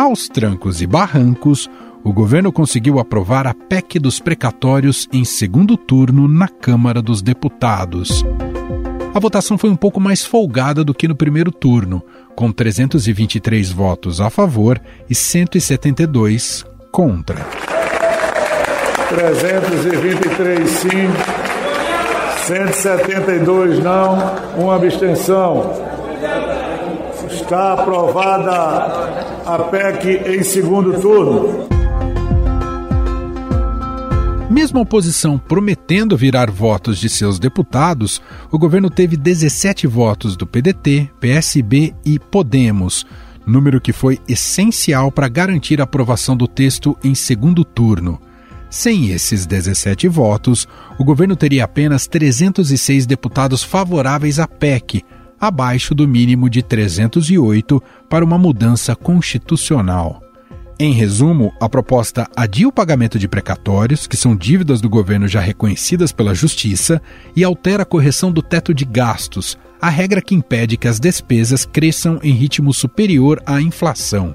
Aos trancos e barrancos, o governo conseguiu aprovar a PEC dos precatórios em segundo turno na Câmara dos Deputados. A votação foi um pouco mais folgada do que no primeiro turno, com 323 votos a favor e 172 contra. 323 sim, 172 não, uma abstenção. Está aprovada a PEC em segundo turno. Mesmo a oposição prometendo virar votos de seus deputados, o governo teve 17 votos do PDT, PSB e Podemos, número que foi essencial para garantir a aprovação do texto em segundo turno. Sem esses 17 votos, o governo teria apenas 306 deputados favoráveis à PEC, abaixo do mínimo de 308 para uma mudança constitucional. Em resumo, a proposta adia o pagamento de precatórios, que são dívidas do governo já reconhecidas pela Justiça, e altera a correção do teto de gastos, a regra que impede que as despesas cresçam em ritmo superior à inflação.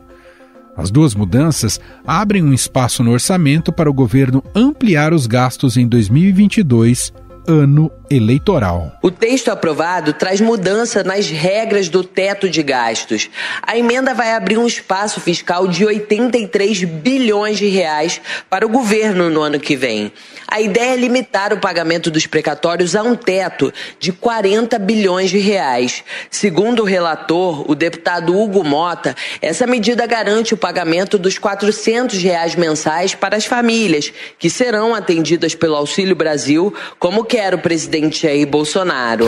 As duas mudanças abrem um espaço no orçamento para o governo ampliar os gastos em 2022 ano eleitoral. O texto aprovado traz mudança nas regras do teto de gastos. A emenda vai abrir um espaço fiscal de 83 bilhões de reais para o governo no ano que vem. A ideia é limitar o pagamento dos precatórios a um teto de 40 bilhões de reais. Segundo o relator, o deputado Hugo Mota, essa medida garante o pagamento dos 400 reais mensais para as famílias, que serão atendidas pelo Auxílio Brasil, como quer o presidente Jair Bolsonaro.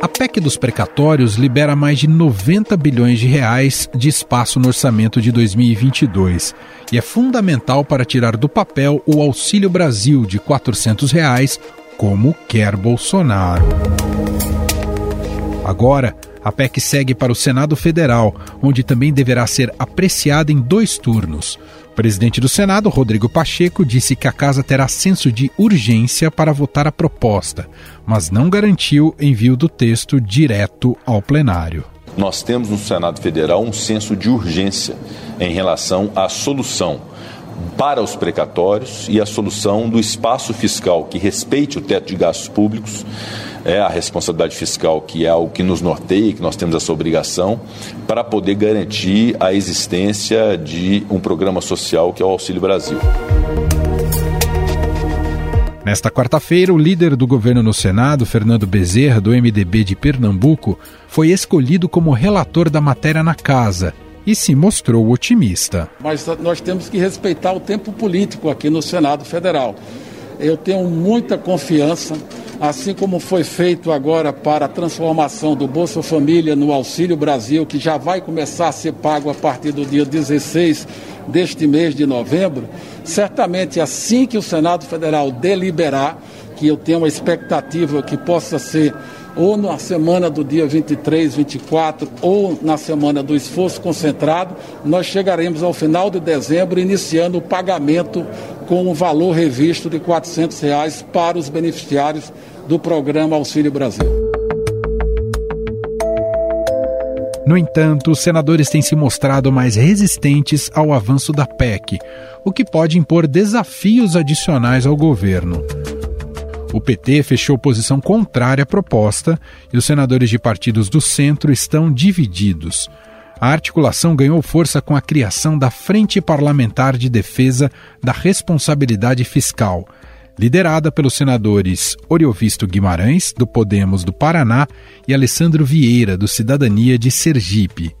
A PEC dos precatórios libera mais de 90 bilhões de reais de espaço no orçamento de 2022 e é fundamental para tirar do papel o Auxílio Brasil de 400 reais, como quer Bolsonaro. Agora, a PEC segue para o Senado Federal, onde também deverá ser apreciada em dois turnos. O presidente do Senado, Rodrigo Pacheco, disse que a casa terá senso de urgência para votar a proposta, mas não garantiu envio do texto direto ao plenário. Nós temos no Senado Federal um senso de urgência em relação à solução para os precatórios e a solução do espaço fiscal que respeite o teto de gastos públicos é a responsabilidade fiscal, que é algo que nos norteia, que nós temos essa obrigação, para poder garantir a existência de um programa social que é o Auxílio Brasil. Nesta quarta-feira, o líder do governo no Senado, Fernando Bezerra, do MDB de Pernambuco, foi escolhido como relator da matéria na casa e se mostrou otimista. Mas nós temos que respeitar o tempo político aqui no Senado Federal. Eu tenho muita confiança assim como foi feito agora para a transformação do Bolsa Família no Auxílio Brasil, que já vai começar a ser pago a partir do dia 16 deste mês de novembro, certamente assim que o Senado Federal deliberar, que eu tenho uma expectativa que possa ser ou na semana do dia 23, 24, ou na semana do esforço concentrado, nós chegaremos ao final de dezembro iniciando o pagamento com o valor revisto de 400 reais para os beneficiários do programa Auxílio Brasil. No entanto, os senadores têm se mostrado mais resistentes ao avanço da PEC, o que pode impor desafios adicionais ao governo. O PT fechou posição contrária à proposta e os senadores de partidos do centro estão divididos. A articulação ganhou força com a criação da Frente Parlamentar de Defesa da Responsabilidade Fiscal, liderada pelos senadores Oriovisto Guimarães, do Podemos do Paraná, e Alessandro Vieira, do Cidadania de Sergipe.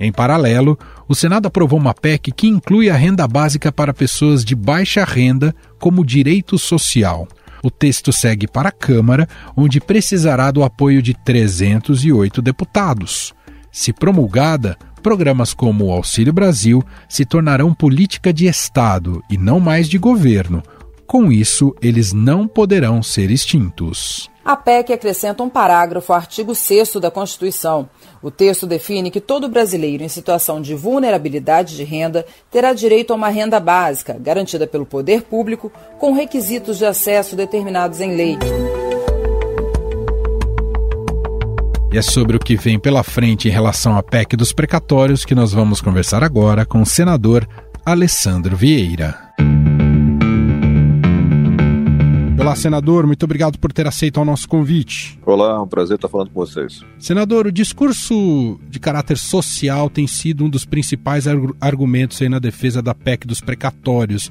Em paralelo, o Senado aprovou uma PEC que inclui a renda básica para pessoas de baixa renda como direito social. O texto segue para a Câmara, onde precisará do apoio de 308 deputados. Se promulgada, programas como o Auxílio Brasil se tornarão política de Estado e não mais de governo, com isso, eles não poderão ser extintos. A PEC acrescenta um parágrafo ao artigo 6 da Constituição. O texto define que todo brasileiro em situação de vulnerabilidade de renda terá direito a uma renda básica, garantida pelo poder público, com requisitos de acesso determinados em lei. E é sobre o que vem pela frente em relação à PEC dos precatórios que nós vamos conversar agora com o senador Alessandro Vieira. Olá, senador, muito obrigado por ter aceito o nosso convite. Olá, é um prazer estar falando com vocês. Senador, o discurso de caráter social tem sido um dos principais argumentos aí na defesa da PEC dos precatórios.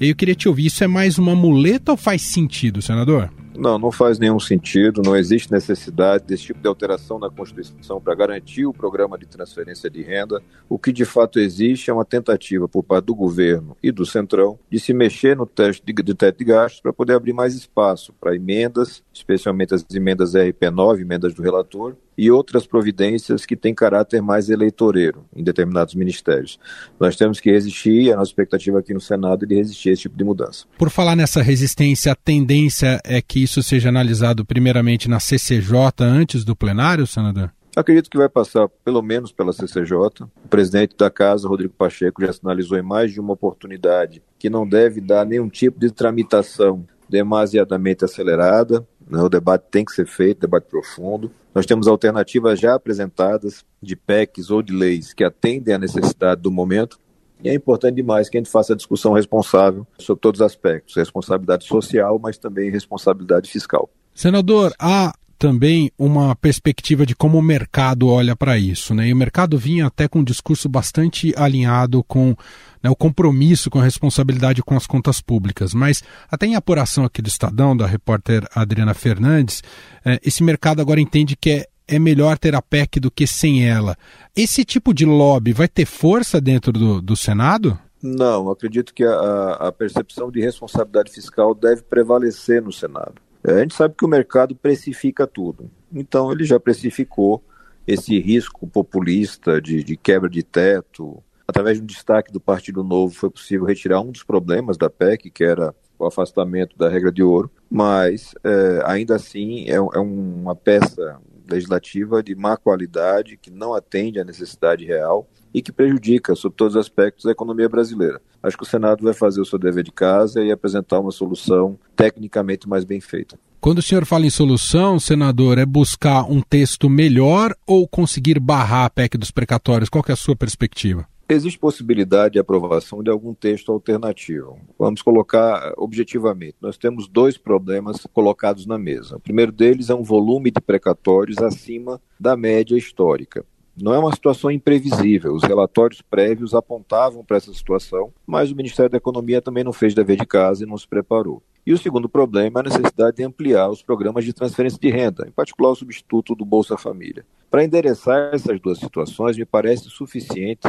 Eu queria te ouvir, isso é mais uma muleta ou faz sentido, senador? Não, não faz nenhum sentido, não existe necessidade desse tipo de alteração na Constituição para garantir o programa de transferência de renda. O que de fato existe é uma tentativa por parte do governo e do Centrão de se mexer no teste de, de teto de gastos para poder abrir mais espaço para emendas, especialmente as emendas RP9, emendas do relator, e outras providências que têm caráter mais eleitoreiro em determinados ministérios. Nós temos que resistir, e a nossa expectativa aqui no Senado é de resistir a esse tipo de mudança. Por falar nessa resistência, a tendência é que isso seja analisado primeiramente na CCJ antes do plenário, senador? Acredito que vai passar pelo menos pela CCJ. O presidente da casa, Rodrigo Pacheco, já sinalizou em mais de uma oportunidade que não deve dar nenhum tipo de tramitação demasiadamente acelerada. Né? O debate tem que ser feito, debate profundo. Nós temos alternativas já apresentadas de PECs ou de leis que atendem à necessidade do momento. E é importante demais que a gente faça a discussão responsável sobre todos os aspectos, responsabilidade social, mas também responsabilidade fiscal. Senador, há também uma perspectiva de como o mercado olha para isso. Né? E o mercado vinha até com um discurso bastante alinhado com né, o compromisso com a responsabilidade com as contas públicas. Mas até em apuração aqui do Estadão, da repórter Adriana Fernandes, eh, esse mercado agora entende que é, é melhor ter a PEC do que sem ela. Esse tipo de lobby vai ter força dentro do, do Senado? Não, acredito que a, a percepção de responsabilidade fiscal deve prevalecer no Senado. É, a gente sabe que o mercado precifica tudo. Então, ele já precificou esse risco populista de, de quebra de teto. Através de um destaque do Partido Novo, foi possível retirar um dos problemas da PEC, que era o afastamento da regra de ouro, mas é, ainda assim é, é, uma peça legislativa de má qualidade, que não atende à necessidade real e que prejudica, sob todos os aspectos, a economia brasileira. Acho que o Senado vai fazer o seu dever de casa e apresentar uma solução tecnicamente mais bem feita. Quando o senhor fala em solução, senador, é buscar um texto melhor ou conseguir barrar a PEC dos precatórios? Qual é a sua perspectiva? Existe possibilidade de aprovação de algum texto alternativo. Vamos colocar objetivamente. Nós temos dois problemas colocados na mesa. O primeiro deles é um volume de precatórios acima da média histórica. Não é uma situação imprevisível. Os relatórios prévios apontavam para essa situação, mas o Ministério da Economia também não fez dever de casa e não se preparou. E o segundo problema é a necessidade de ampliar os programas de transferência de renda, em particular o substituto do Bolsa Família. Para endereçar essas duas situações, me parece suficiente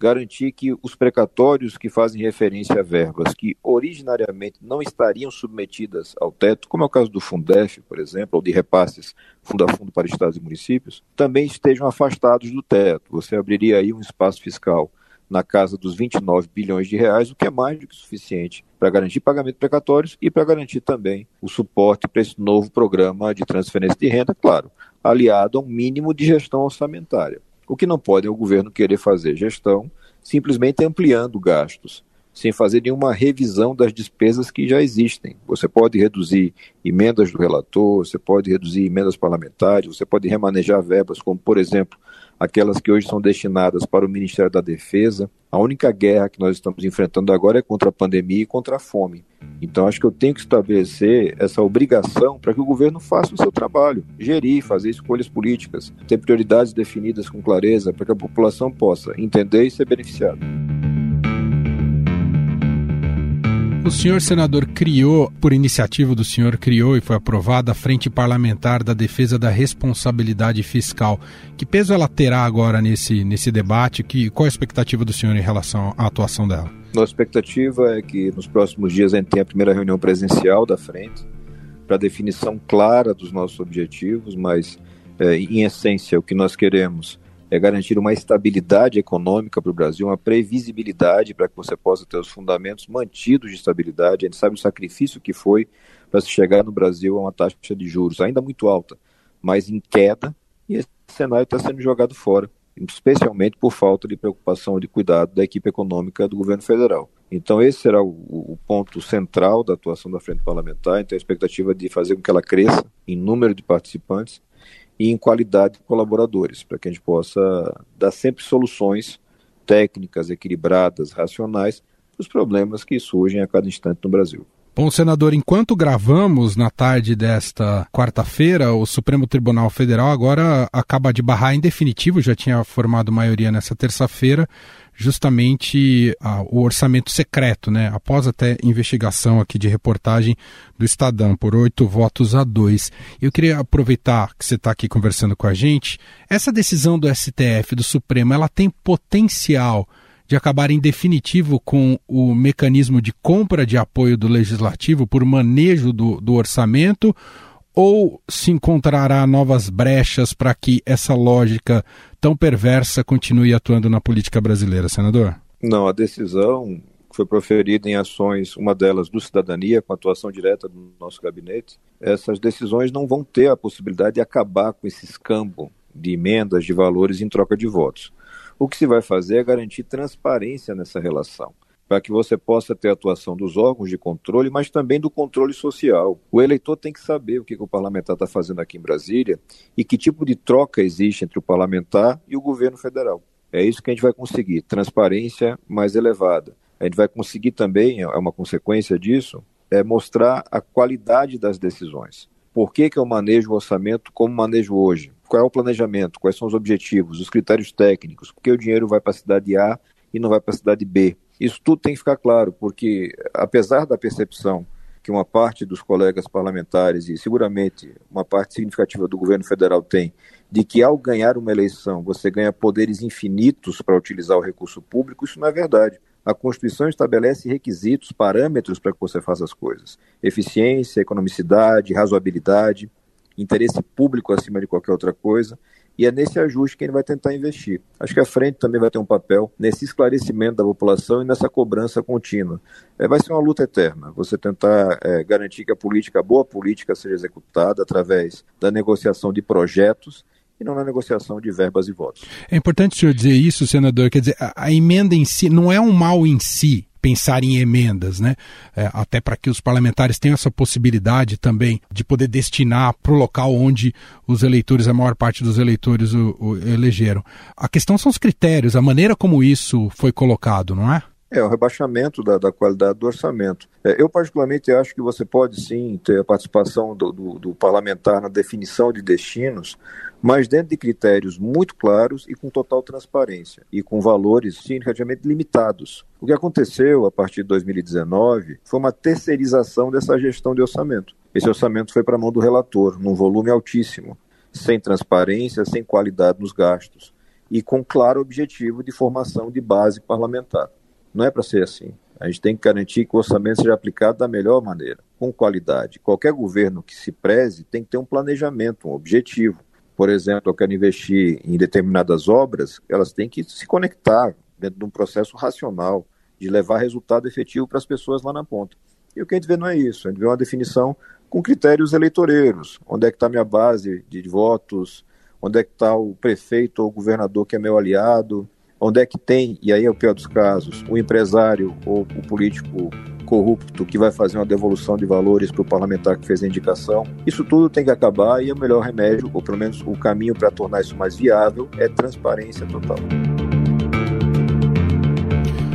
garantir que os precatórios que fazem referência a verbas que originariamente não estariam submetidas ao teto, como é o caso do Fundef, por exemplo, ou de repasses fundo a fundo para estados e municípios, também estejam afastados do teto. Você abriria aí um espaço fiscal na casa dos 29 bilhões de reais, o que é mais do que suficiente para garantir pagamento precatórios e para garantir também o suporte para esse novo programa de transferência de renda, claro, aliado a um mínimo de gestão orçamentária. O que não pode é o governo querer fazer gestão simplesmente ampliando gastos, sem fazer nenhuma revisão das despesas que já existem. Você pode reduzir emendas do relator, você pode reduzir emendas parlamentares, você pode remanejar verbas, como, por exemplo, aquelas que hoje são destinadas para o Ministério da Defesa. A única guerra que nós estamos enfrentando agora é contra a pandemia e contra a fome. Então, acho que eu tenho que estabelecer essa obrigação para que o governo faça o seu trabalho, gerir, fazer escolhas políticas, ter prioridades definidas com clareza para que a população possa entender e ser beneficiada. O senhor senador criou, por iniciativa do senhor, criou e foi aprovada a Frente Parlamentar da Defesa da Responsabilidade Fiscal. Que peso ela terá agora nesse, nesse debate? Que, qual a expectativa do senhor em relação à atuação dela? Nossa expectativa é que nos próximos dias a gente tenha a primeira reunião presencial da frente para definição clara dos nossos objetivos, mas é, em essência o que nós queremos é garantir uma estabilidade econômica para o Brasil, uma previsibilidade para que você possa ter os fundamentos mantidos de estabilidade. A gente sabe o sacrifício que foi para se chegar no Brasil a uma taxa de juros ainda muito alta, mas em queda, e esse cenário está sendo jogado fora, especialmente por falta de preocupação e de cuidado da equipe econômica do governo federal. Então, esse será o, o, ponto central da atuação da frente parlamentar. Então, a expectativa de fazer com que ela cresça em número de participantes e em qualidade de colaboradores, para que a gente possa dar sempre soluções técnicas, equilibradas, racionais para os problemas que surgem a cada instante no Brasil. Bom, senador, enquanto gravamos na tarde desta quarta-feira, o Supremo Tribunal Federal agora acaba de barrar em definitivo, já tinha formado maioria nessa terça-feira, justamente ah, o orçamento secreto, né? Após até investigação aqui de reportagem do Estadão por oito votos a dois. Eu queria aproveitar que você está aqui conversando com a gente. Essa decisão do STF, do Supremo, ela tem potencial de acabar em definitivo com o mecanismo de compra de apoio do legislativo por manejo do, do orçamento ou se encontrará novas brechas para que essa lógica tão perversa continue atuando na política brasileira, senador? Não, a decisão foi proferida em ações, uma delas do Cidadania, com atuação direta do nosso gabinete. Essas decisões não vão ter a possibilidade de acabar com esse escambo de emendas de valores em troca de votos. O que se vai fazer é garantir transparência nessa relação, para que você possa ter atuação dos órgãos de controle, mas também do controle social. O eleitor tem que saber o que, o parlamentar está fazendo aqui em Brasília e que tipo de troca existe entre o parlamentar e o governo federal. É isso que a gente vai conseguir, transparência mais elevada. A gente vai conseguir também, é uma consequência disso, é mostrar a qualidade das decisões. Por que, que eu manejo o orçamento como manejo hoje? Qual é o planejamento, quais são os objetivos, os critérios técnicos, porque o dinheiro vai para a cidade A e não vai para a cidade B. Isso tudo tem que ficar claro, porque apesar da percepção que uma parte dos colegas parlamentares e seguramente uma parte significativa do governo federal tem de que ao ganhar uma eleição você ganha poderes infinitos para utilizar o recurso público, isso não é verdade. A Constituição estabelece requisitos, parâmetros para que você faça as coisas: eficiência, economicidade, razoabilidade interesse público acima de qualquer outra coisa. E é nesse ajuste que ele vai tentar investir. Acho que a frente também vai ter um papel nesse esclarecimento da população e nessa cobrança contínua. É, vai ser uma luta eterna. Você tentar é, garantir que a política, a boa política, seja executada através da negociação de projetos e não na negociação de verbas e votos. É importante o senhor dizer isso, senador. Quer dizer, a, a emenda em si não é um mal em si pensar em emendas, né? É, até para que os parlamentares tenham essa possibilidade também de poder destinar para o local onde os eleitores, a maior parte dos eleitores o, o elegeram. A questão são os critérios, a maneira como isso foi colocado, não é? É, o rebaixamento da, da qualidade do orçamento. É, eu, particularmente, acho que você pode sim ter a participação do, do, do, parlamentar na definição de destinos, mas dentro de critérios muito claros e com total transparência e com valores significativamente limitados. O que aconteceu a partir de 2019 foi uma terceirização dessa gestão de orçamento. Esse orçamento foi para a mão do relator, num volume altíssimo, sem transparência, sem qualidade nos gastos e com claro objetivo de formação de base parlamentar. Não é para ser assim. A gente tem que garantir que o orçamento seja aplicado da melhor maneira, com qualidade. Qualquer governo que se preze tem que ter um planejamento, um objetivo. Por exemplo, eu quero investir em determinadas obras, elas têm que se conectar dentro de um processo racional, de levar resultado efetivo para as pessoas lá na ponta. E o que a gente vê não é isso, a gente vê uma definição com critérios eleitoreiros. Onde é que está a minha base de votos? Onde é que está o prefeito ou o governador que é meu aliado? onde é que tem, e aí é o pior dos casos, o empresário ou o político corrupto que vai fazer uma devolução de valores para o parlamentar que fez a indicação. Isso tudo tem que acabar e o melhor remédio, ou pelo menos o caminho para tornar isso mais viável, é transparência total.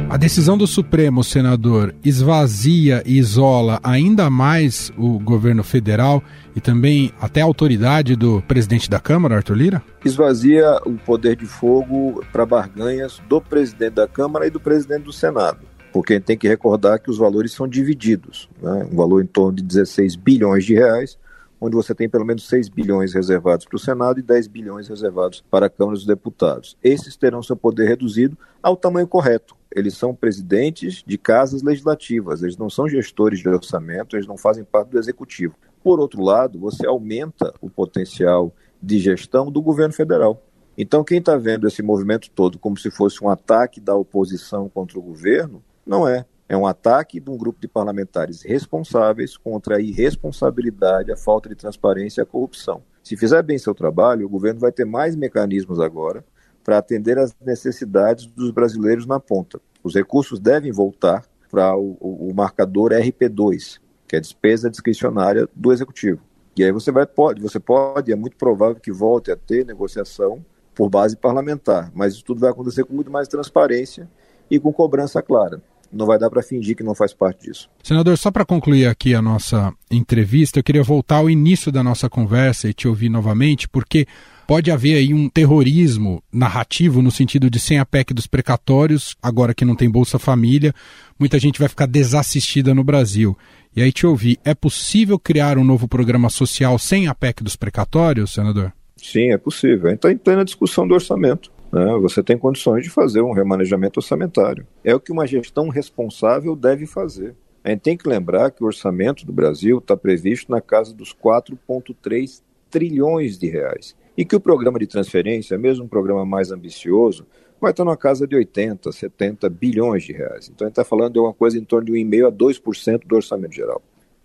A decisão do Supremo, senador, esvazia e isola ainda mais o governo federal e também até a autoridade do presidente da Câmara, Arthur Lira? Esvazia o poder de fogo para barganhas do presidente da Câmara e do presidente do Senado. Porque a gente tem que recordar que os valores são divididos. Né? Um valor em torno de 16 bilhões de reais, onde você tem pelo menos 6 bilhões reservados para o Senado e 10 bilhões reservados para a Câmara dos Deputados. Esses terão seu poder reduzido ao tamanho correto. Eles são presidentes de casas legislativas, eles não são gestores de orçamento, eles não fazem parte do executivo. Por outro lado, você aumenta o potencial de gestão do governo federal. Então, quem está vendo esse movimento todo como se fosse um ataque da oposição contra o governo, não é. É um ataque de um grupo de parlamentares responsáveis contra a irresponsabilidade, a falta de transparência e a corrupção. Se fizer bem seu trabalho, o governo vai ter mais mecanismos agora para atender às necessidades dos brasileiros na ponta. Os recursos devem voltar para o, o, o marcador RP2, que é a despesa discricionária do executivo. E aí você vai pode, você pode, é muito provável que volte a ter negociação por base parlamentar, mas isso tudo vai acontecer com muito mais transparência e com cobrança clara. Não vai dar para fingir que não faz parte disso. Senador, só para concluir aqui a nossa entrevista, eu queria voltar ao início da nossa conversa e te ouvir novamente, porque pode haver aí um terrorismo narrativo no sentido de sem a PEC dos precatórios, agora que não tem Bolsa Família, muita gente vai ficar desassistida no Brasil. E aí te ouvi, é possível criar um novo programa social sem a PEC dos precatórios, senador? Sim, é possível. Está em plena discussão do orçamento. Né? Você tem condições de fazer um remanejamento orçamentário. É o que uma gestão responsável deve fazer. A gente tem que lembrar que o orçamento do Brasil está previsto na casa dos 4,3 trilhões de reais. E que o programa de transferência, mesmo um programa mais ambicioso, vai estar na casa de 80, 70 bilhões de reais. Então a gente está falando de uma coisa em torno de 1,5% a 2% do orçamento geral.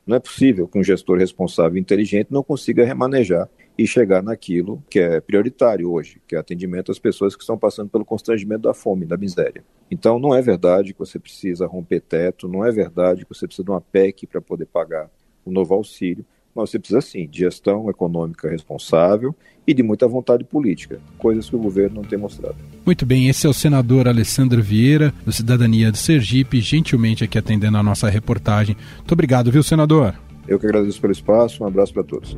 Não é possível que um gestor responsável e inteligente não consiga remanejar e chegar naquilo que é prioritário hoje, que é atendimento às pessoas que estão passando pelo constrangimento da fome, da miséria. Então não é verdade que você precisa romper teto, não é verdade que você precisa de uma PEC para poder pagar o novo auxílio, mas você precisa sim de gestão econômica responsável e de muita vontade política, coisas que o governo não tem mostrado. Muito bem, esse é o senador Alessandro Vieira, do Cidadania de Sergipe, gentilmente aqui atendendo a nossa reportagem. Muito obrigado, viu, senador? Eu que agradeço pelo espaço, um abraço para todos.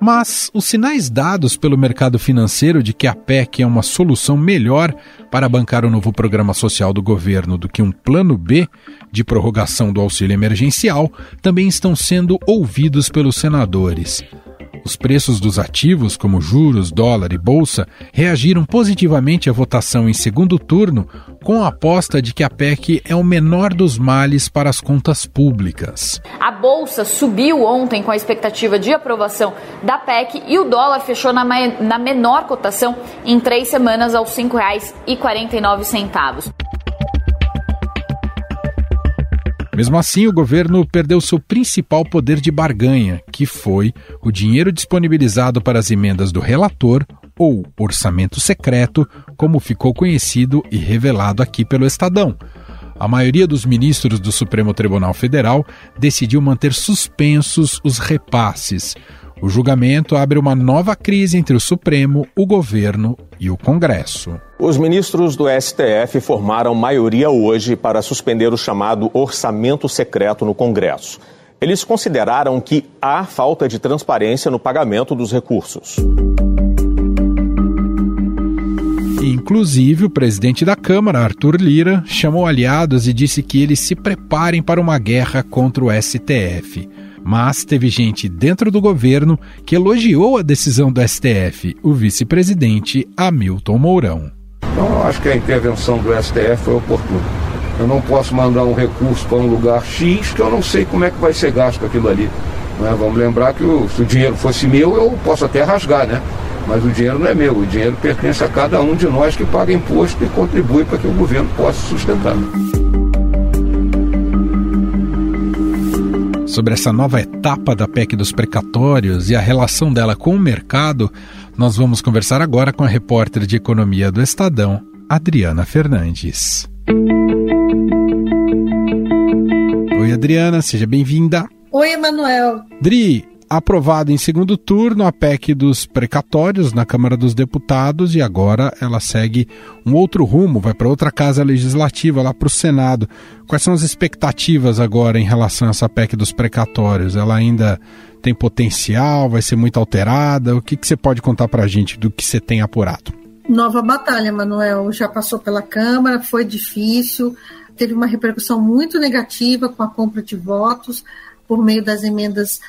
Mas os sinais dados pelo mercado financeiro de que a PEC é uma solução melhor para bancar o novo programa social do governo do que um plano B de prorrogação do auxílio emergencial também estão sendo ouvidos pelos senadores. Os preços dos ativos, como juros, dólar e bolsa, reagiram positivamente à votação em segundo turno, com a aposta de que a PEC é o menor dos males para as contas públicas. A bolsa subiu ontem com a expectativa de aprovação da PEC e o dólar fechou na, na menor cotação em três semanas aos R$ 5,49. Mesmo assim, o governo perdeu seu principal poder de barganha, que foi o dinheiro disponibilizado para as emendas do relator, ou orçamento secreto, como ficou conhecido e revelado aqui pelo Estadão. A maioria dos ministros do Supremo Tribunal Federal decidiu manter suspensos os repasses. O julgamento abre uma nova crise entre o Supremo, o governo e o Congresso. Os ministros do STF formaram maioria hoje para suspender o chamado orçamento secreto no Congresso. Eles consideraram que há falta de transparência no pagamento dos recursos. Inclusive, o presidente da Câmara, Arthur Lira, chamou aliados e disse que eles se preparem para uma guerra contra o STF. Mas teve gente dentro do governo que elogiou a decisão do STF, o vice-presidente Hamilton Mourão. Então, acho que a intervenção do STF foi oportuna. Eu não posso mandar um recurso para um lugar X que eu não sei como é que vai ser gasto aquilo ali. Né? Vamos lembrar que o, se o dinheiro fosse meu, eu posso até rasgar, né? Mas o dinheiro não é meu, o dinheiro pertence a cada um de nós que paga imposto e contribui para que o governo possa sustentar. Sobre essa nova etapa da PEC dos precatórios e a relação dela com o mercado, nós vamos conversar agora com a repórter de economia do Estadão, Adriana Fernandes. Oi, Adriana, seja bem-vinda. Oi, Emanuel. Dri, aprovado em segundo turno a PEC dos precatórios na Câmara dos Deputados e agora ela segue um outro rumo, vai para outra casa legislativa, lá para o Senado. Quais são as expectativas agora em relação a essa PEC dos precatórios? Ela ainda tem potencial? Vai ser muito alterada? O que, que você pode contar para a gente do que você tem apurado? Nova batalha, Manuel. Já passou pela Câmara, foi difícil, teve uma repercussão muito negativa com a compra de votos por meio das emendas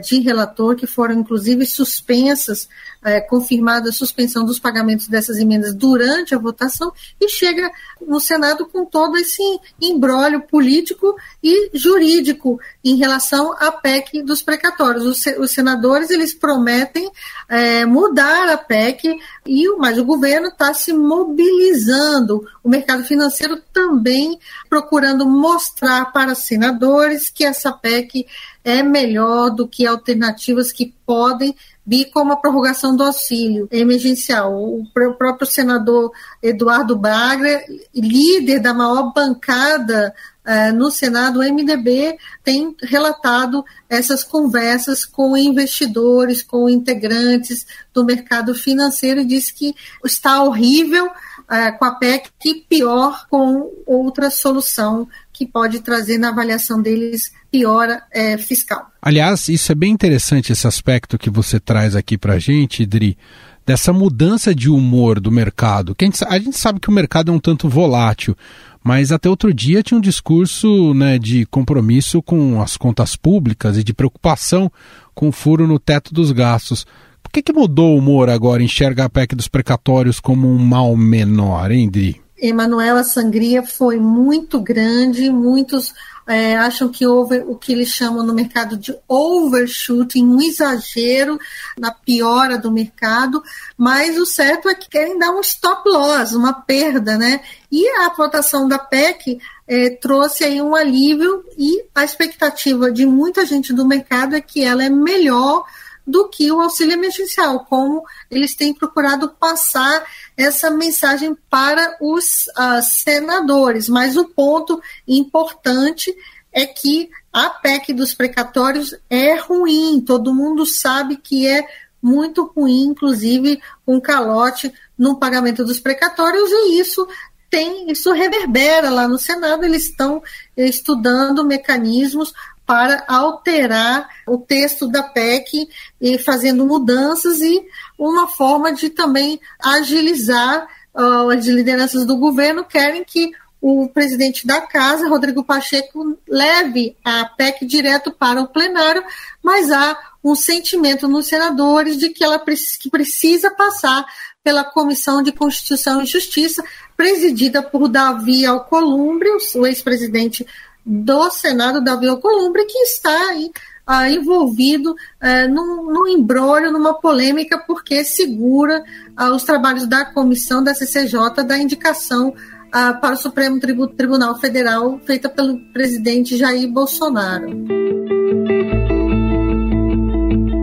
de relator, que foram inclusive suspensas, uh, confirmada a suspensão dos pagamentos dessas emendas durante a votação, e chega no Senado com todo esse embrólio político e jurídico em relação à PEC dos precatórios. Os, os senadores eles prometem uh, mudar a PEC, e mas o governo está se mobilizando, o mercado financeiro também procurando mostrar para senadores que essa PEC é melhor do que alternativas que podem vir como a prorrogação do auxílio emergencial. O próprio senador Eduardo Braga, líder da maior bancada uh, no Senado, o MDB, tem relatado essas conversas com investidores, com integrantes do mercado financeiro e diz que está horrível uh, com a PEC e pior com outra solução que pode trazer na avaliação deles piora é, fiscal. Aliás, isso é bem interessante esse aspecto que você traz aqui para a gente, Idri, dessa mudança de humor do mercado. Que a, gente, a gente sabe que o mercado é um tanto volátil, mas até outro dia tinha um discurso né, de compromisso com as contas públicas e de preocupação com o furo no teto dos gastos. Por que, que mudou o humor agora? Enxerga a PEC dos precatórios como um mal menor, hein, Idri? Emanuela Sangria foi muito grande, muitos é, acham que houve o que eles chamam no mercado de overshooting, um exagero na piora do mercado, mas o certo é que querem dar um stop loss, uma perda, né? E a votação da PEC é, trouxe aí um alívio e a expectativa de muita gente do mercado é que ela é melhor do que o auxílio emergencial, como eles têm procurado passar essa mensagem para os uh, senadores. Mas o ponto importante é que a PEC dos precatórios é ruim, todo mundo sabe que é muito ruim, inclusive com calote no pagamento dos precatórios, e isso tem, isso reverbera lá no Senado, eles estão estudando mecanismos para alterar o texto da PEC e fazendo mudanças e uma forma de também agilizar uh, as lideranças do governo querem que o presidente da casa, Rodrigo Pacheco, leve a PEC direto para o plenário, mas há um sentimento nos senadores de que ela que precisa passar pela Comissão de Constituição e Justiça, presidida por Davi Alcolumbre, o ex-presidente do Senado, Davi Alcolumbre, que está aí ah, envolvido ah, num, num embrólio, numa polêmica, porque segura ah, os trabalhos da comissão da CCJ da indicação ah, para o Supremo Tribunal Federal feita pelo presidente Jair Bolsonaro.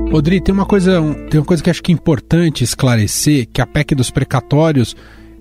Rodrigo, tem uma coisa, tem uma coisa que acho que é importante esclarecer, que a PEC dos precatórios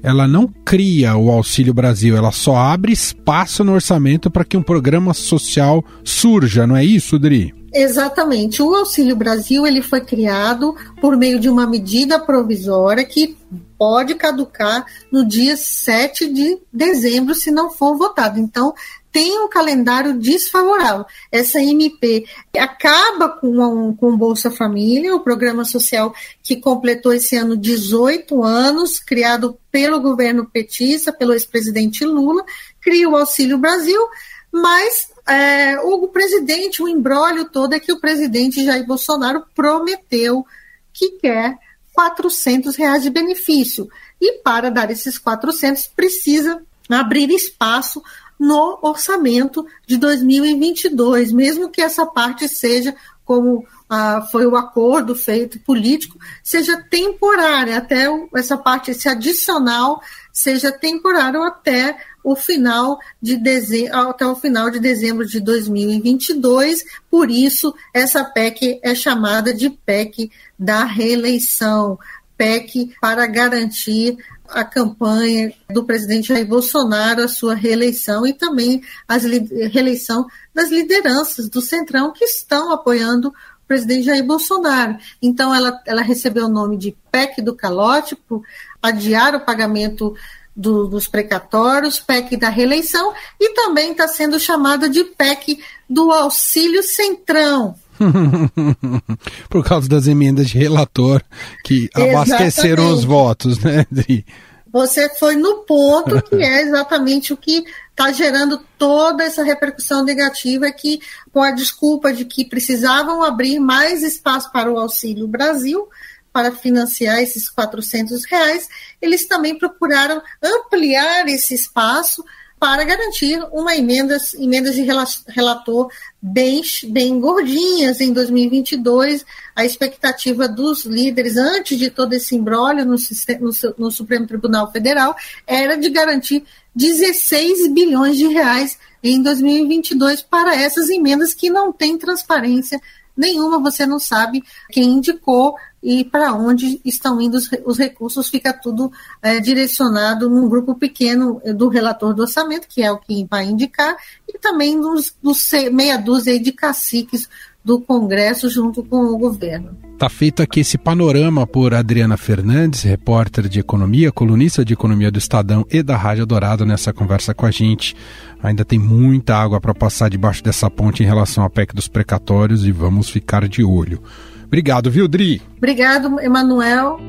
ela não cria o Auxílio Brasil, ela só abre espaço no orçamento para que um programa social surja, não é isso, Dri? Exatamente. O Auxílio Brasil ele foi criado por meio de uma medida provisória que pode caducar no dia 7 de dezembro se não for votado. Então, tem um calendário desfavorável. Essa MP acaba com, com o Bolsa Família, o programa social que completou esse ano 18 anos, criado pelo governo petista, pelo ex-presidente Lula, cria o Auxílio Brasil, mas é, o presidente, o embrólio todo é que o presidente Jair Bolsonaro prometeu que quer 400 reais de benefício. E para dar esses 400, precisa abrir espaço no orçamento de 2022, mesmo que essa parte seja como ah, foi o acordo feito político, seja temporária, até essa parte, esse adicional, seja temporário até o final de dezembro, até o final de dezembro de 2022. Por isso, essa PEC é chamada de PEC da reeleição, PEC para garantir a campanha do presidente Jair Bolsonaro, a sua reeleição e também a reeleição das lideranças do Centrão que estão apoiando o presidente Jair Bolsonaro. Então, ela, ela recebeu o nome de PEC do calote, por adiar o pagamento do, dos precatórios, PEC da reeleição, e também está sendo chamada de PEC do auxílio Centrão, Por causa das emendas de relator que abasteceram exatamente. os votos, né, Adri? Você foi no ponto que é exatamente o que está gerando toda essa repercussão negativa que, com a desculpa de que precisavam abrir mais espaço para o Auxílio Brasil, para financiar esses 400 reais, eles também procuraram ampliar esse espaço para garantir uma emenda, emendas de relator bem, bem gordinhas em 2022. A expectativa dos líderes, antes de todo esse embrólio no, no, no Supremo Tribunal Federal, era de garantir 16 bilhões de reais em 2022 para essas emendas que não têm transparência nenhuma você não sabe quem indicou e para onde estão indo os, os recursos, fica tudo é, direcionado num grupo pequeno do relator do orçamento, que é o que vai indicar, e também dos, dos meia dúzia de caciques do Congresso junto com o governo. Tá feito aqui esse panorama por Adriana Fernandes, repórter de economia, colunista de economia do Estadão e da Rádio Dourado nessa conversa com a gente. Ainda tem muita água para passar debaixo dessa ponte em relação à PEC dos precatórios e vamos ficar de olho. Obrigado, viu, Dri? Obrigado, Emanuel.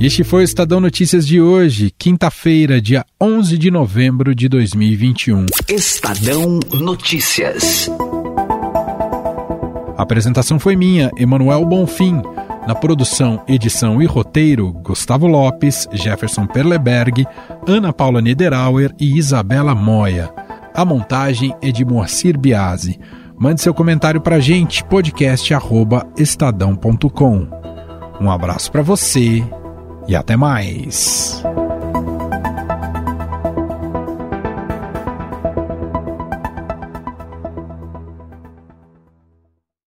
Este foi o Estadão Notícias de hoje, quinta-feira, dia 11 de novembro de 2021. Estadão Notícias. A apresentação foi minha, Emanuel Bonfim. Na produção, edição e roteiro, Gustavo Lopes, Jefferson Perleberg, Ana Paula Niederauer e Isabela Moia. A montagem é de Moacir Biasi. Mande seu comentário para a gente, podcast@estadão.com. Um abraço para você e até mais.